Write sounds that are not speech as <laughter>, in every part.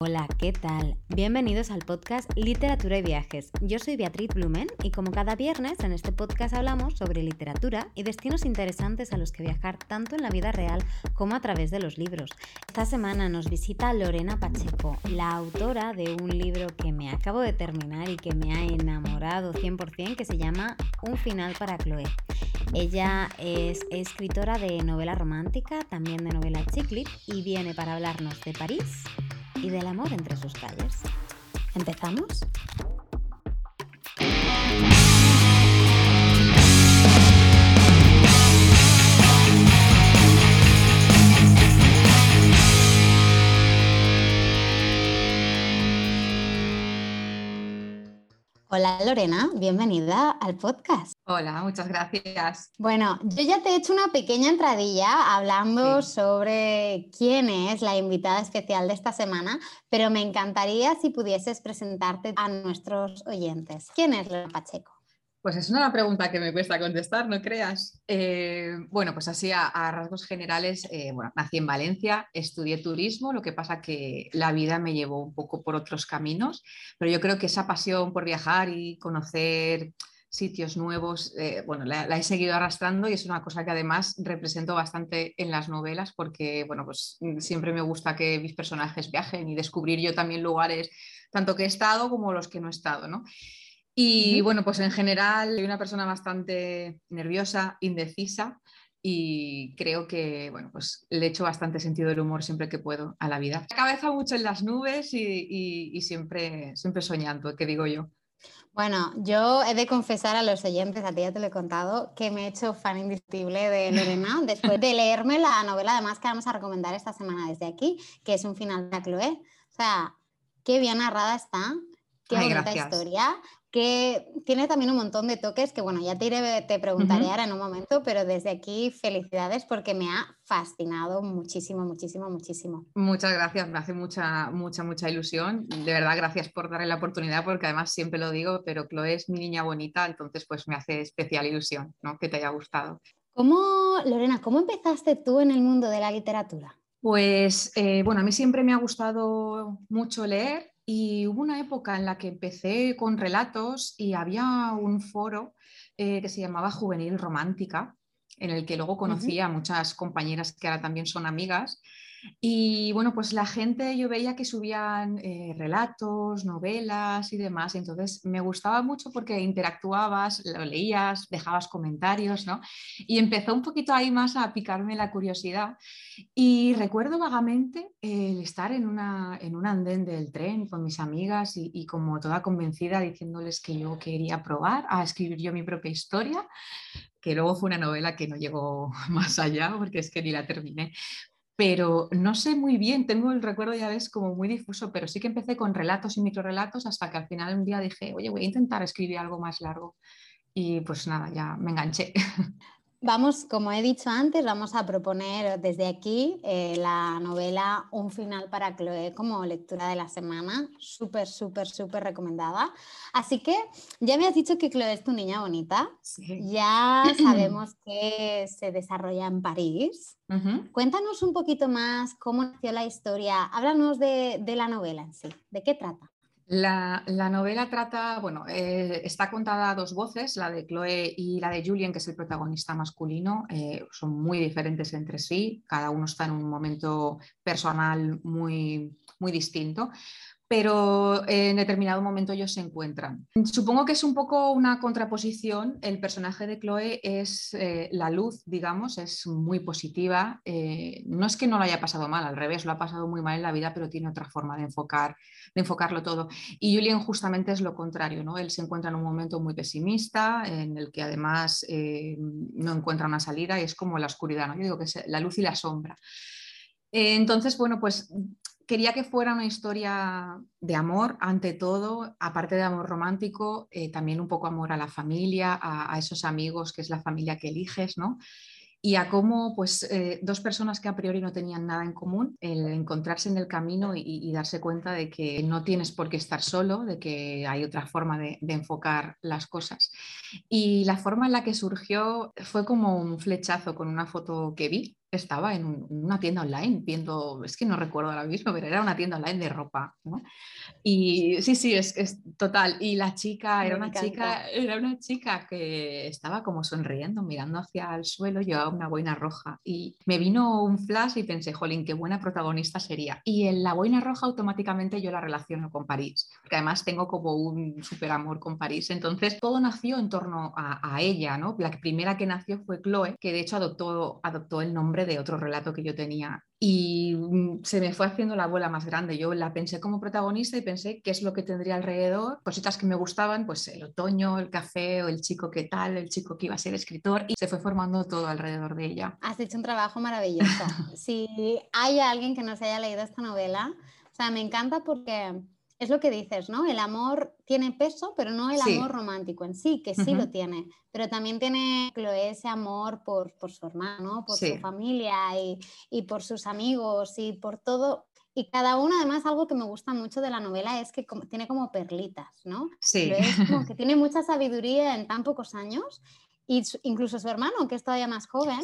Hola, ¿qué tal? Bienvenidos al podcast Literatura y Viajes. Yo soy Beatriz Blumen y como cada viernes en este podcast hablamos sobre literatura y destinos interesantes a los que viajar tanto en la vida real como a través de los libros. Esta semana nos visita Lorena Pacheco, la autora de un libro que me acabo de terminar y que me ha enamorado 100% que se llama Un final para Chloe. Ella es escritora de novela romántica, también de novela chiclit y viene para hablarnos de París y del amor entre sus calles. ¿Empezamos? Hola Lorena, bienvenida al podcast. Hola, muchas gracias. Bueno, yo ya te he hecho una pequeña entradilla hablando sobre quién es la invitada especial de esta semana, pero me encantaría si pudieses presentarte a nuestros oyentes. ¿Quién es Lorena Pacheco? Pues es una pregunta que me cuesta contestar, no creas. Eh, bueno, pues así a, rasgos generales, eh, bueno, nací en Valencia, estudié turismo, lo que pasa que la vida me llevó un poco por otros caminos, pero yo creo que esa pasión por viajar y conocer sitios nuevos, eh, bueno, la, la, he seguido arrastrando y es una cosa que además represento bastante en las novelas porque, bueno, pues siempre me gusta que mis personajes viajen y descubrir yo también lugares, tanto que he estado como los que no he estado, ¿no? Y bueno, pues en general soy una persona bastante nerviosa, indecisa y creo que bueno, pues le echo bastante sentido del humor siempre que puedo a la vida. La cabeza mucho en las nubes y, siempre, siempre soñando, que digo yo. Bueno, yo he de confesar a los oyentes, a ti ya te lo he contado, que me he hecho fan indiscutible de Lorena <laughs> después de leerme la novela, además que vamos a recomendar esta semana desde aquí, que es un final de Chloe. O sea, qué bien narrada está, qué bonita historia que tiene también un montón de toques que, bueno, ya te, iré, te preguntaré ahora en un momento, pero desde aquí felicidades porque me ha fascinado muchísimo, muchísimo, muchísimo. Muchas gracias, me hace mucha, mucha, mucha ilusión. De verdad, gracias por darle la oportunidad porque además siempre lo digo, pero Chloe es mi niña bonita, entonces pues me hace especial ilusión ¿no? que te haya gustado. ¿Cómo, Lorena, cómo empezaste tú en el mundo de la literatura? Pues eh, bueno, a mí siempre me ha gustado mucho leer y hubo una época en la que empecé con relatos y había un foro eh, que se llamaba Juvenil Romántica, en el que luego conocí a muchas compañeras que ahora también son amigas y bueno, pues la gente yo veía que subían eh, relatos, novelas y demás, entonces me gustaba mucho porque interactuabas, lo leías, dejabas comentarios, ¿no? Y empezó un poquito ahí más a picarme la curiosidad. Y recuerdo vagamente el estar en, una, en un andén del tren con mis amigas y, y como toda convencida diciéndoles que yo quería probar a escribir yo mi propia historia que luego fue una novela que no llegó <laughs> más allá porque es que ni la terminé, pero no sé muy bien, tengo el recuerdo ya ves como muy difuso, pero sí que empecé con relatos y microrelatos hasta que al final un día dije, oye, voy a intentar escribir algo más largo. Y pues nada, ya me enganché. <laughs> Vamos, como he dicho antes, vamos a proponer desde aquí eh, la novela Un final para Chloe como lectura de la semana. Súper, súper, súper recomendada. Así que ya me has dicho que Chloe es tu niña bonita. Ya <clears throat> sabemos que se desarrolla en París. Cuéntanos un poquito más cómo nació la historia. Háblanos de la novela en sí. ¿De qué trata? La, novela trata, bueno, eh, está contada a dos voces, la de Chloe y la de Julien, que es el protagonista masculino. Eh, son muy diferentes entre sí, cada uno está en un momento personal muy, muy distinto pero en determinado momento ellos se encuentran. Supongo que es un poco una contraposición. El personaje de Chloe es eh, la luz, digamos, es muy positiva. Eh, no es que no lo haya pasado mal, al revés, lo ha pasado muy mal en la vida, pero tiene otra forma de, enfocar, de enfocarlo todo. Y Julian justamente es lo contrario, ¿no? Él se encuentra en un momento muy pesimista, en el que además eh, no encuentra una salida y es como la oscuridad, ¿no? Yo digo que es la luz y la sombra. Entonces, bueno, pues quería que fuera una historia de amor ante todo, aparte de amor romántico, eh, también un poco amor a la familia, a, esos amigos que es la familia que eliges, ¿no? Y a cómo pues, eh, dos personas que a priori no tenían nada en común, el encontrarse en el camino y, darse cuenta de que no tienes por qué estar solo, de que hay otra forma de, de enfocar las cosas. Y la forma en la que surgió fue como un flechazo con una foto que vi estaba en, una tienda online viendo, es que no recuerdo ahora mismo, pero era una tienda online de ropa. Y sí, sí, es, es, total. Y la chica era una chica, era una chica que estaba como sonriendo, mirando hacia el suelo, llevaba una boina roja. Y me vino un flash y pensé, jolín, qué buena protagonista sería. Y en la boina roja automáticamente yo la relaciono con París, porque además tengo como un súper amor con París. Entonces todo nació en torno a, a ella, ¿no? La primera que nació fue Chloe, que de hecho adoptó, adoptó el nombre de otro relato que yo tenía. Y mm, se me fue haciendo la bola más grande. Yo la pensé como protagonista y pensé qué es lo que tendría alrededor, cositas que me gustaban, pues el otoño, el café o el chico que tal, el chico que iba a ser escritor y se fue formando todo alrededor de ella. Has hecho un trabajo maravilloso. <laughs> si hay alguien que no se haya leído esta novela, o sea, me encanta porque es lo que dices, ¿no? El amor tiene peso, pero no el amor romántico en sí, que sí lo tiene, pero también tiene ese amor por, su hermano, por su familia y, por sus amigos y por todo. Y cada uno, además, algo que me gusta mucho de la novela es que tiene como perlitas, ¿no? Sí. Es como que <laughs> tiene mucha sabiduría en tan pocos años y incluso su hermano, que es todavía más joven,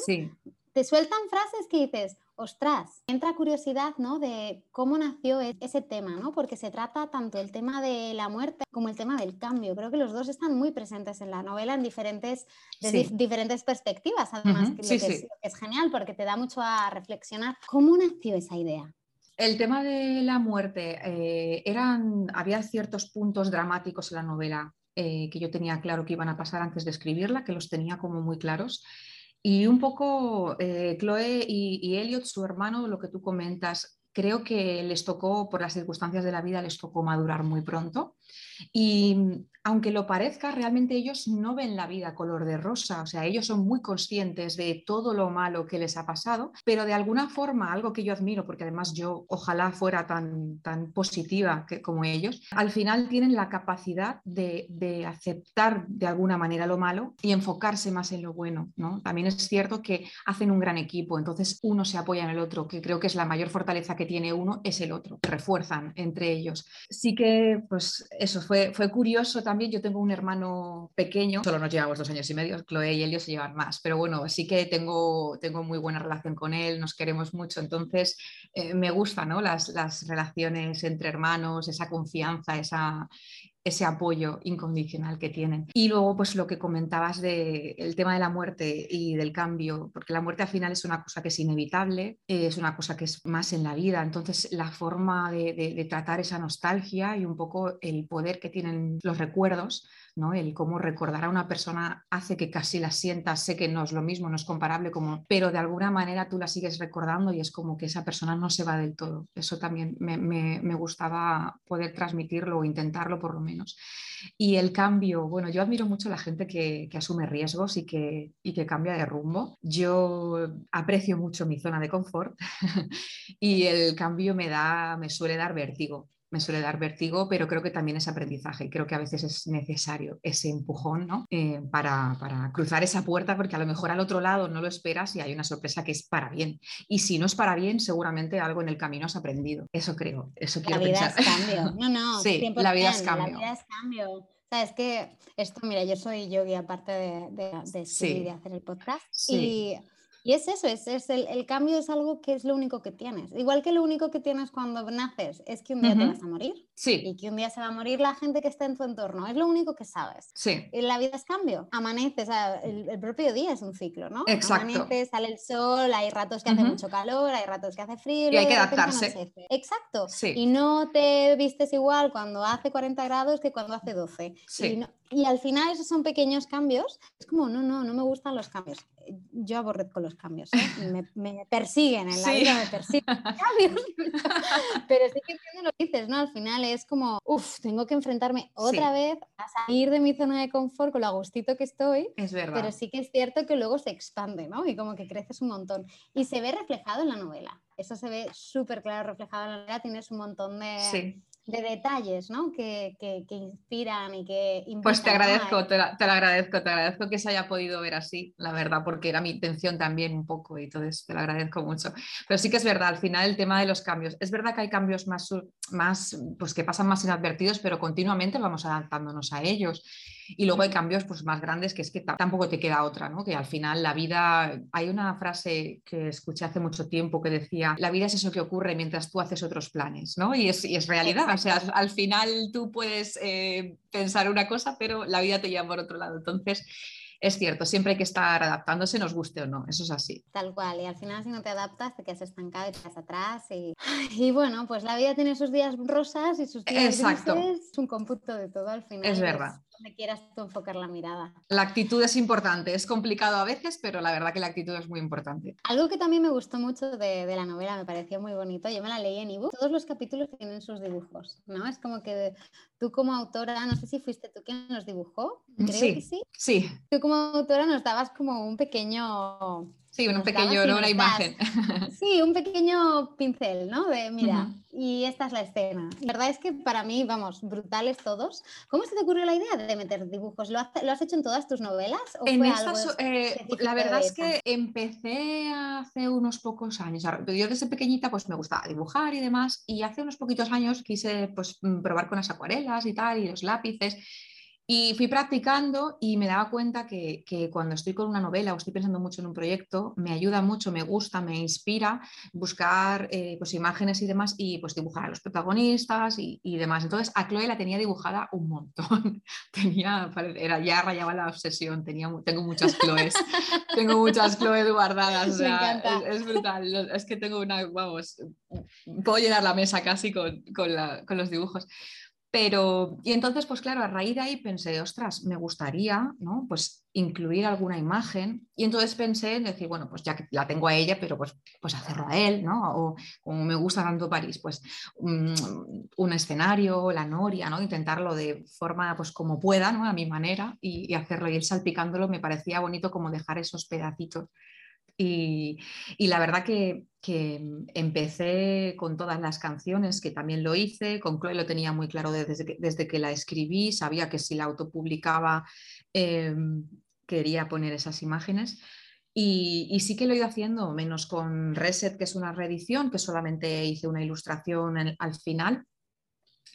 te sueltan frases que dices, ostras, entra curiosidad ¿no? de cómo nació e-, ese tema, ¿no? porque se trata tanto el tema de la muerte como el tema del cambio. Creo que los dos están muy presentes en la novela en diferentes, diferentes perspectivas, además, que, es, genial porque te da mucho a reflexionar. ¿Cómo nació esa idea? El tema de la muerte, eh, eran, había ciertos puntos dramáticos en la novela eh, que yo tenía claro que iban a pasar antes de escribirla, que los tenía como muy claros. Y un poco eh, Chloe y, y, Elliot, su hermano, lo que tú comentas, creo que les tocó, por las circunstancias de la vida, les tocó madurar muy pronto. Y aunque lo parezca, realmente ellos no ven la vida color de rosa, o sea, ellos son muy conscientes de todo lo malo que les ha pasado, pero de alguna forma, algo que yo admiro, porque además yo ojalá fuera tan, tan positiva que, como ellos, al final tienen la capacidad de, de, aceptar de alguna manera lo malo y enfocarse más en lo bueno, ¿no? También es cierto que hacen un gran equipo, entonces uno se apoya en el otro, que creo que es la mayor fortaleza que tiene uno, es el otro, refuerzan entre ellos. Sí que, pues eso, fue, fue curioso también yo tengo un hermano pequeño, solo nos llevamos dos años y medio, Chloe y Elio se llevan más, pero bueno, sí que tengo, tengo muy buena relación con él, nos queremos mucho, entonces eh, me gustan ¿no? las, las relaciones entre hermanos, esa confianza, esa, ese apoyo incondicional que tienen. Y luego, pues lo que comentabas del tema de la muerte y del cambio, porque la muerte al final es una cosa que es inevitable, es una cosa que es más en la vida, entonces la forma de tratar esa nostalgia y un poco el poder que tienen los recuerdos ¿no? El cómo recordar a una persona hace que casi la sientas, sé que no es lo mismo, no es comparable, como, pero de alguna manera tú la sigues recordando y es como que esa persona no se va del todo. Eso también me, gustaba poder transmitirlo o intentarlo por lo menos. Y el cambio, bueno, yo admiro mucho a la gente que, asume riesgos y que, y que cambia de rumbo. Yo aprecio mucho mi zona de confort <laughs> y el cambio me da, me suele dar vértigo me suele dar vértigo, pero creo que también es aprendizaje. Creo que a veces es necesario ese empujón ¿no? Eh, para, para, cruzar esa puerta, porque a lo mejor al otro lado no lo esperas y hay una sorpresa que es para bien. Y si no es para bien, seguramente algo en el camino has aprendido. Eso creo, eso quiero la vida Es cambio. <laughs> No, no, sí, la vida es cambio. La vida es cambio. O sea, es que esto, mira, yo soy yogi aparte de, de, de, de hacer el podcast. Y y es eso, es, es el, el, cambio es algo que es lo único que tienes. Igual que lo único que tienes cuando naces es que un día te vas a morir. Sí. Y que un día se va a morir la gente que está en tu entorno. Es lo único que sabes. Sí. Y la vida es cambio. Amaneces, el, el, propio día es un ciclo, ¿no? Exacto. Amanece, sale el sol, hay ratos que hace mucho calor, hay ratos que hace frío. Y hay que adaptarse. Exacto. Sí. Y no te vistes igual cuando hace 40 grados que cuando hace 12. Sí. Y, y al final esos son pequeños cambios. Es como, no, no, no me gustan los cambios yo aborrezco los cambios, ¿eh? me, persiguen en la vida, me persiguen cambios. <laughs> Pero sí que entiendo lo que dices, ¿no? Al final es como, uff, tengo que enfrentarme otra vez a salir de mi zona de confort con lo agustito que estoy. Es verdad. Pero sí que es cierto que luego se expande, ¿no? Y como que creces un montón. Y se ve reflejado en la novela. Eso se ve súper claro reflejado en la novela. Tienes un montón de, de detalles ¿no? que, que, inspiran y que Pues te agradezco, te, lo agradezco, te agradezco que se haya podido ver así, la verdad, porque era mi intención también un poco y entonces te lo agradezco mucho. Pero sí que es verdad, al final el tema de los cambios, es verdad que hay cambios más, más pues que pasan más inadvertidos, pero continuamente vamos adaptándonos a ellos. Y luego hay cambios pues, más grandes que es que tampoco te queda otra, ¿no? Que al final la vida, hay una frase que escuché hace mucho tiempo que decía, la vida es eso que ocurre mientras tú haces otros planes, ¿no? Y es, y es realidad, o sea, al final tú puedes eh, pensar una cosa, pero la vida te lleva por otro lado. Entonces, es cierto, siempre hay que estar adaptándose, nos guste o no, eso es así. Tal cual, y al final si no te adaptas te quedas estancado y te quedas atrás. Y, <laughs> y bueno, pues la vida tiene sus días rosas y sus días Exacto. grises, es un cómputo de todo al final. Es verdad. Donde quieras tú enfocar la mirada. La actitud es importante, es complicado a veces, pero la verdad que la actitud es muy importante. Algo que también me gustó mucho de, de la novela, me pareció muy bonito, yo me la leí en ebook, todos los capítulos tienen sus dibujos, ¿no? Es como que tú como autora, no sé si fuiste tú quien los dibujó, creo sí, que sí. Sí, Tú como autora nos dabas como un pequeño sí, un pequeño, una imagen. <laughs> Sí, un pequeño pincel, ¿no? De mira, y esta es la escena. La verdad es que para mí, vamos, brutales todos. ¿Cómo se te ocurrió la idea de meter dibujos? ¿Lo, has hecho en todas tus novelas? ¿O En fue estas, algo eh, la verdad es que empecé hace unos pocos años. Yo desde pequeñita pues me gustaba dibujar y demás y hace unos poquitos años quise pues mm, probar con las acuarelas y tal y los lápices y fui practicando y me daba cuenta que, que cuando estoy con una novela o estoy pensando mucho en un proyecto me ayuda mucho, me gusta, me inspira buscar eh, pues imágenes y demás y pues dibujar a los protagonistas y, y demás. Entonces a Chloe la tenía dibujada un montón. <laughs> tenía, era, ya rayaba la obsesión, tenía, tengo muchas Chloes, <laughs> tengo muchas Chloe guardadas, o sea, encanta. es, es brutal, es que tengo una, vamos, puedo llenar la mesa casi con, con, la- con los dibujos. Pero, y entonces, pues claro, a raíz de ahí pensé, ostras, me gustaría, ¿no? Pues incluir alguna imagen. Y entonces pensé en decir, bueno, pues ya que la tengo a ella, pero pues, pues hacerlo a él, ¿no? O como me gusta tanto París, pues mm, un escenario, la noria, ¿no? Intentarlo de forma, pues como pueda, ¿no? A mi manera y, y hacerlo y ir salpicándolo me parecía bonito como dejar esos pedacitos. Y, la verdad que, que empecé con todas las canciones, que también lo hice, con Chloe lo tenía muy claro desde que, desde que la escribí, sabía que si la autopublicaba eh, quería poner esas imágenes. Y, y, sí que lo he ido haciendo, menos con Reset, que es una reedición, que solamente hice una ilustración en, al final.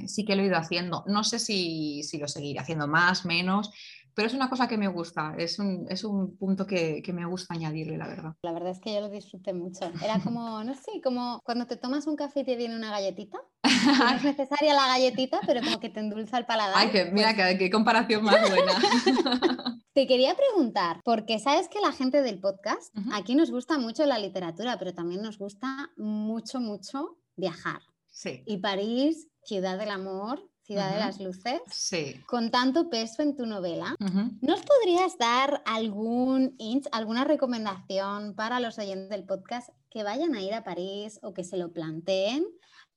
Sí que lo he ido haciendo. No sé si, si lo seguiré haciendo más, menos, pero es una cosa que me gusta, es un, es un punto que, que, me gusta añadirle, la verdad. La verdad es que yo lo disfruté mucho. Era como, <laughs> no sé, como cuando te tomas un café y te viene una galletita. <laughs> No es necesaria la galletita, pero como que te endulza el paladar. Ay, que, mira, pues... qué, comparación más buena. <laughs> Te quería preguntar, porque sabes que la gente del podcast, uh -huh. aquí nos gusta mucho la literatura, pero también nos gusta mucho, mucho viajar. Sí. Y París, ciudad del amor, Ciudad uh -huh. de las Luces, sí. con tanto peso en tu novela, uh -huh. ¿nos podrías dar algún hint, alguna recomendación para los oyentes del podcast que vayan a ir a París o que se lo planteen?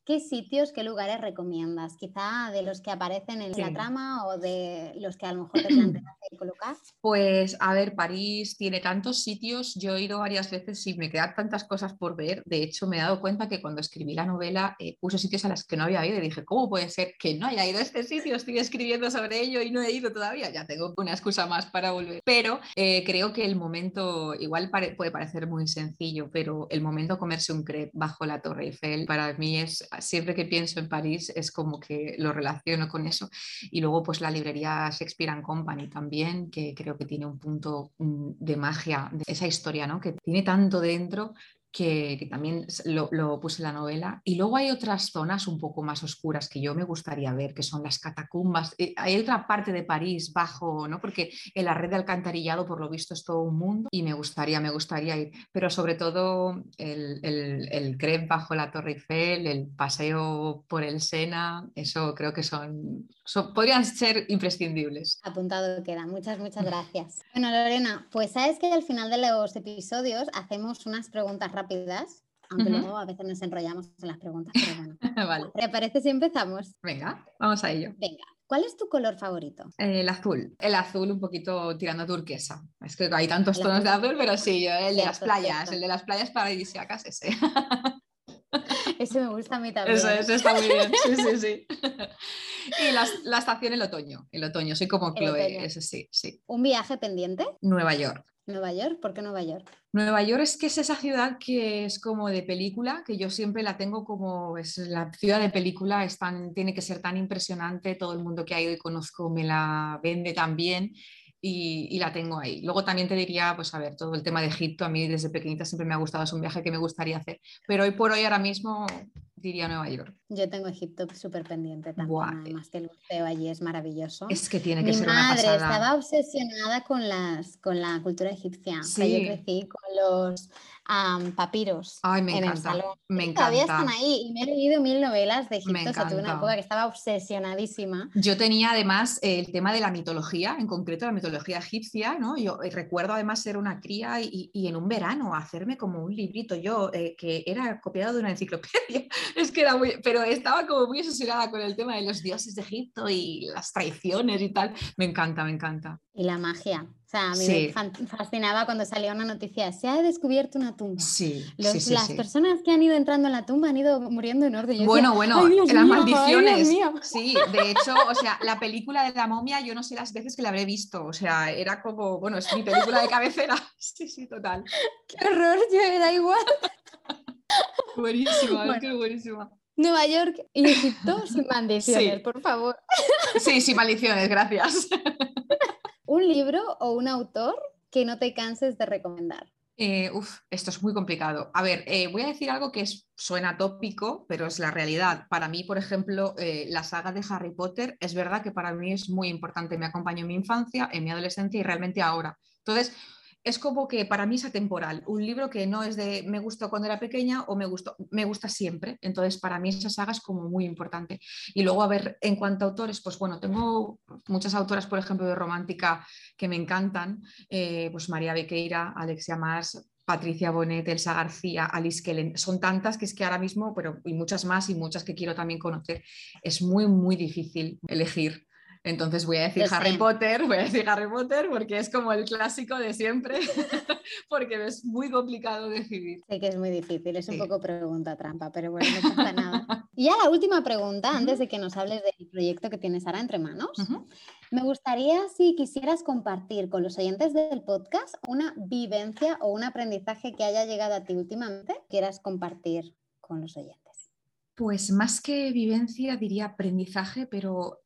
¿Qué sitios, qué lugares recomiendas? Quizá de los que aparecen en sí. la trama o de los que a lo mejor te <clears throat> planteas colocar. Pues a ver, París tiene tantos sitios, yo he ido varias veces y me quedan tantas cosas por ver. De hecho, me he dado cuenta que cuando escribí la novela eh, puse sitios a los que no había ido y dije, ¿cómo puede ser que no haya ido a este sitio? Estoy escribiendo sobre ello y no he ido todavía. Ya tengo una excusa más para volver. Pero eh, creo que el momento, igual pare puede parecer muy sencillo, pero el momento de comerse un crepe bajo la Torre Eiffel para mí es siempre que pienso en París es como que lo relaciono con eso. Y luego pues la librería Shakespeare and Company también, que creo que tiene un punto mm, de magia, de esa historia, ¿no? Que tiene tanto dentro que, que también lo, lo, puse en la novela. Y luego hay otras zonas un poco más oscuras que yo me gustaría ver, que son las catacumbas. Eh, hay otra parte de París bajo, ¿no? Porque en la red de alcantarillado, por lo visto, es todo un mundo y me gustaría, me gustaría ir. Pero sobre todo el, el, el crepe bajo la Torre Eiffel, el paseo por el Sena, eso creo que son, son podrían ser imprescindibles. Apuntado queda. Muchas, muchas gracias. Bueno, Lorena, pues sabes que al final de los episodios hacemos unas preguntas rápidas rápidas, aunque uh -huh. luego a veces nos enrollamos en las preguntas, pero bueno. <laughs> vale. ¿Te parece si empezamos? Venga, vamos a ello. Venga, ¿cuál es tu color favorito? Eh, el azul, el azul un poquito tirando a turquesa. Es que hay tantos el tonos azul. de azul, pero sí, el de las playas, el de las playas paradisíacas, ese. <laughs> Ese me gusta a mí también. Eso, eso está muy bien, sí, sí, sí. <laughs> Y la, la, estación el otoño, el otoño, soy como Chloe, eso sí, sí. ¿Un viaje pendiente? Nueva York. Nueva York, ¿por qué Nueva York? Nueva York es que es esa ciudad que es como de película, que yo siempre la tengo como, es la ciudad de película, es tiene que ser tan impresionante, todo el mundo que ha ido y conozco me la vende tan bien y, la tengo ahí. Luego también te diría, pues a ver, todo el tema de Egipto, a mí desde pequeñita siempre me ha gustado, es un viaje que me gustaría hacer, pero hoy por hoy ahora mismo diría Nueva York. Yo tengo Egipto súper pendiente también, además que el museo allí es maravilloso. Es que tiene que Mi ser una madre estaba obsesionada con, las, con la cultura egipcia. yo crecí con los papiros en el salón. Me encanta. Todavía están ahí y me he leído mil novelas de Egipto. O sea, tuve una época que estaba obsesionadísima. Yo tenía además el tema de la mitología, en concreto la mitología egipcia, ¿no? Yo eh, recuerdo además ser una cría y, en un verano hacerme como un librito yo eh, que era copiado de una enciclopedia. Es que era muy, pero estaba como muy obsesionada con el tema de los dioses de Egipto y las traiciones y tal. Me encanta, me encanta. Y la magia. O sea, a mí me fascinaba cuando salía una noticia, se ha descubierto una tumba. Sí, las personas que han ido entrando en la tumba han ido muriendo en orden. bueno, bueno, las maldiciones. sí, de hecho, o sea, la película de la momia, yo no sé las veces que la habré visto. O sea, era como, bueno, es mi película de cabecera. <laughs> Sí, sí, total. <laughs> Qué horror, yo era igual. <laughs> buenísima, qué buenísima. Nueva York y Egipto sin <laughs> maldiciones, por favor. Sí, sin maldiciones, gracias. <laughs> ¿Un libro o un autor que no te canses de recomendar? Eh, uf, esto es muy complicado. A ver, eh, voy a decir algo que suena tópico, pero es la realidad. Para mí, por ejemplo, eh, la saga de Harry Potter es verdad que para mí es muy importante. Me acompañó en mi infancia, en mi adolescencia y realmente ahora. Entonces, es como que para mí es atemporal, un libro que no es de me gustó cuando era pequeña o me gustó, me gusta siempre. Entonces, para mí esa saga es como muy importante. Y luego, a ver, en cuanto a autores, pues bueno, tengo muchas autoras, por ejemplo, de romántica que me encantan, eh, pues María Bequeira, Alexia Mars, Patricia Bonet, Elsa García, Alice Kellen, son tantas que es que ahora mismo, pero y muchas más y muchas que quiero también conocer, es muy, muy difícil elegir. Entonces voy a decir Harry Potter, voy a decir Harry Potter porque es como el clásico de siempre, <laughs> porque es muy complicado decidir. Sé que es muy difícil, es un poco pregunta trampa, pero bueno, no pasa <laughs> nada. Y ya la última pregunta, antes de que nos hables del proyecto que tienes ahora entre manos. Me gustaría si quisieras compartir con los oyentes del podcast una vivencia o un aprendizaje que haya llegado a ti últimamente, quieras compartir con los oyentes. Pues más que vivencia diría aprendizaje, pero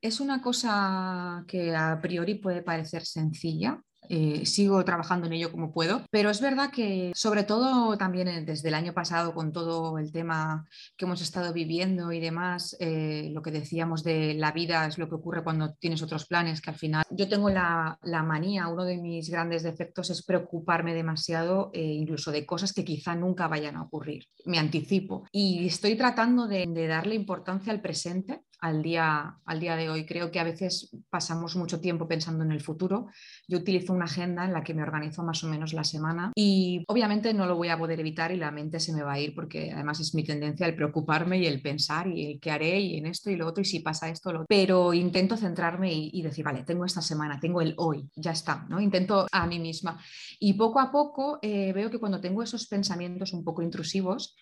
es una cosa que a priori puede parecer sencilla, eh, sigo trabajando en ello como puedo, pero es verdad que sobre todo también eh, desde el año pasado con todo el tema que hemos estado viviendo y demás, eh, lo que decíamos de la vida es lo que ocurre cuando tienes otros planes, que al final yo tengo la, manía, uno de mis grandes defectos es preocuparme demasiado incluso de cosas que quizá nunca vayan a ocurrir, me anticipo y estoy tratando de darle importancia al presente al día, al día de hoy. Creo que a veces pasamos mucho tiempo pensando en el futuro. Yo utilizo una agenda en la que me organizo más o menos la semana y obviamente no lo voy a poder evitar y la mente se me va a ir porque además es mi tendencia el preocuparme y el pensar y el qué haré y en esto y lo otro y si pasa esto, lo Pero intento centrarme y, decir, vale, tengo esta semana, tengo el hoy, ya está, ¿no? Intento a mí misma. Y poco a poco eh, veo que cuando tengo esos pensamientos un poco intrusivos,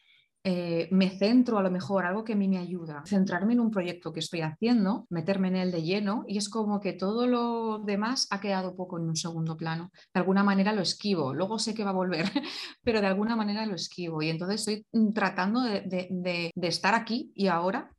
eh, me centro a lo mejor, algo que a mí me ayuda, centrarme en un proyecto que estoy haciendo, meterme en él de lleno y es como que todo lo demás ha quedado poco en un segundo plano. De alguna manera lo esquivo, luego sé que va a volver, <laughs> pero de alguna manera lo esquivo y entonces estoy mm, tratando de estar aquí y ahora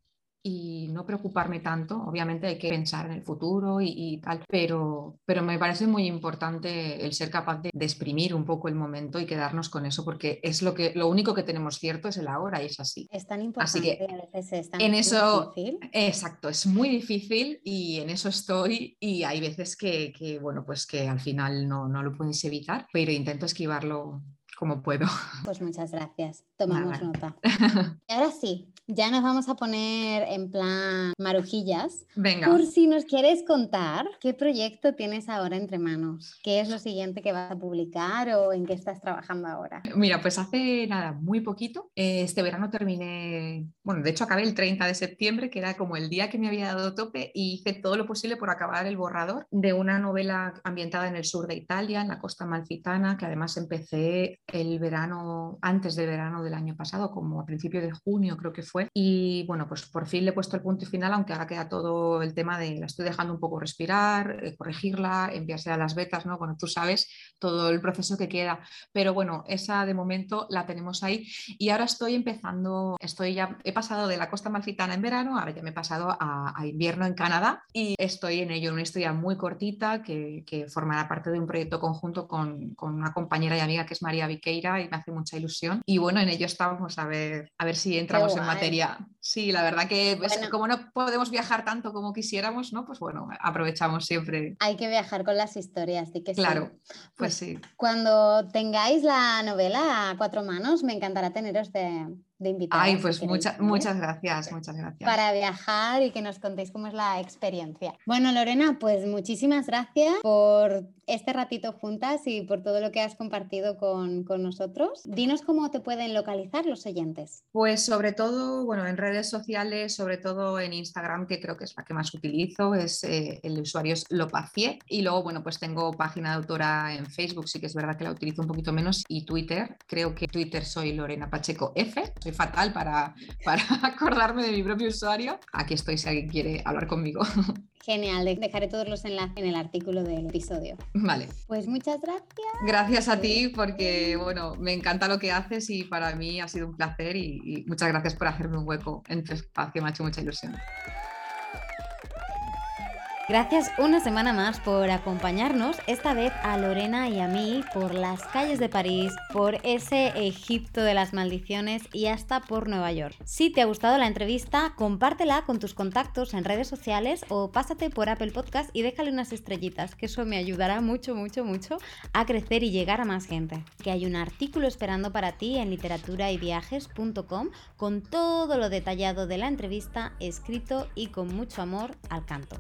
y no preocuparme tanto. Obviamente hay que pensar en el futuro y, tal, pero, pero me parece muy importante el ser capaz de, exprimir un poco el momento y quedarnos con eso, porque es lo, que, lo único que tenemos cierto es el ahora y es así. Es tan importante, así que a veces es tan en eso, difícil. Exacto, es muy difícil y en eso estoy y hay veces que, que bueno, pues que al final no, no lo puedes evitar, pero intento esquivarlo como puedo. <laughs> Pues muchas gracias, tomamos nota. <laughs> Y ahora sí, ya nos vamos a poner en plan marujillas. Venga. Por si nos quieres contar qué proyecto tienes ahora entre manos, qué es lo siguiente que vas a publicar o en qué estás trabajando ahora. Mira, pues hace nada, muy poquito. Eh, este verano terminé, bueno, de hecho acabé el 30 de septiembre, que era como el día que me había dado tope, y hice todo lo posible por acabar el borrador de una novela ambientada en el sur de Italia, en la costa malfitana, que además empecé el verano, antes del verano del año pasado, como a principio de junio creo que fue. Y bueno, pues por fin le he puesto el punto final, aunque ahora queda todo el tema de la estoy dejando un poco respirar, eh, corregirla, enviarse a las betas, ¿no? Bueno, tú sabes todo el proceso que queda. Pero bueno, esa de momento la tenemos ahí. Y ahora estoy empezando, estoy ya, he pasado de la costa malfitana en verano, ahora ya me he pasado a, invierno en Canadá y estoy en ello, una historia muy cortita que, que formará parte de un proyecto conjunto con, con una compañera y amiga que es María Viqueira y me hace mucha ilusión. Y bueno, en ello estamos a ver, a ver si entramos en materia. Sí, la verdad que pues, como no podemos viajar tanto como quisiéramos, ¿no? Pues bueno, aprovechamos siempre. Hay que viajar con las historias, que Claro, pues, pues sí. Cuando tengáis la novela a cuatro manos, me encantará teneros de, de Ay, pues muchas muchas gracias, muchas gracias. Para viajar y que nos contéis cómo es la experiencia. Bueno, Lorena, pues muchísimas gracias por este ratito juntas y por todo lo que has compartido con, con nosotros. Dinos cómo te pueden localizar los oyentes. Pues sobre todo, bueno, en redes sociales, sobre todo en Instagram, que creo que es la que más utilizo, es eh, el usuario es Lopacie. Y luego, bueno, pues tengo página de autora en Facebook, sí que es verdad que la utilizo un poquito menos, y Twitter, creo que Twitter soy Lorena Pacheco F fatal para, <laughs> para acordarme de mi propio usuario. Aquí estoy si alguien quiere hablar conmigo. <laughs> Genial, dejaré todos los enlaces en el artículo del episodio. Vale. Pues muchas gracias. Gracias a ti porque, bueno, me encanta lo que haces y para mí ha sido un placer y, y muchas gracias por hacerme un hueco en tu espacio, me ha hecho mucha ilusión. Gracias una semana más por acompañarnos, esta vez a Lorena y a mí, por las calles de París, por ese Egipto de las maldiciones y hasta por Nueva York. Si te ha gustado la entrevista, compártela con tus contactos en redes sociales o pásate por Apple Podcast y déjale unas estrellitas, que eso me ayudará mucho, mucho, mucho a crecer y llegar a más gente. Que hay un artículo esperando para ti en literaturayviajes.com con todo lo detallado de la entrevista escrito y con mucho amor al canto.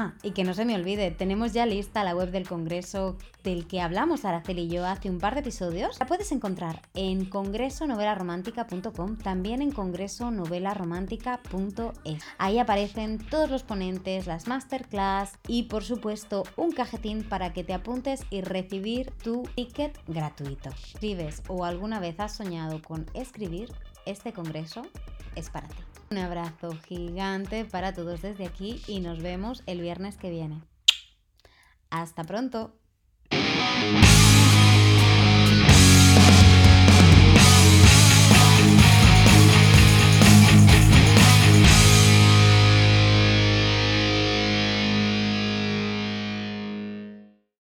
Ah, y que no se me olvide, tenemos ya lista la web del Congreso del que hablamos Araceli y yo hace un par de episodios. La puedes encontrar en congresonovelaromántica.com, también en congresonovelaromántica.es. Ahí aparecen todos los ponentes, las masterclass y por supuesto un cajetín para que te apuntes y recibir tu ticket gratuito. ¿Escribes o alguna vez has soñado con escribir? Este congreso para ti. Un abrazo gigante para todos desde aquí y nos vemos el viernes que viene. Hasta pronto.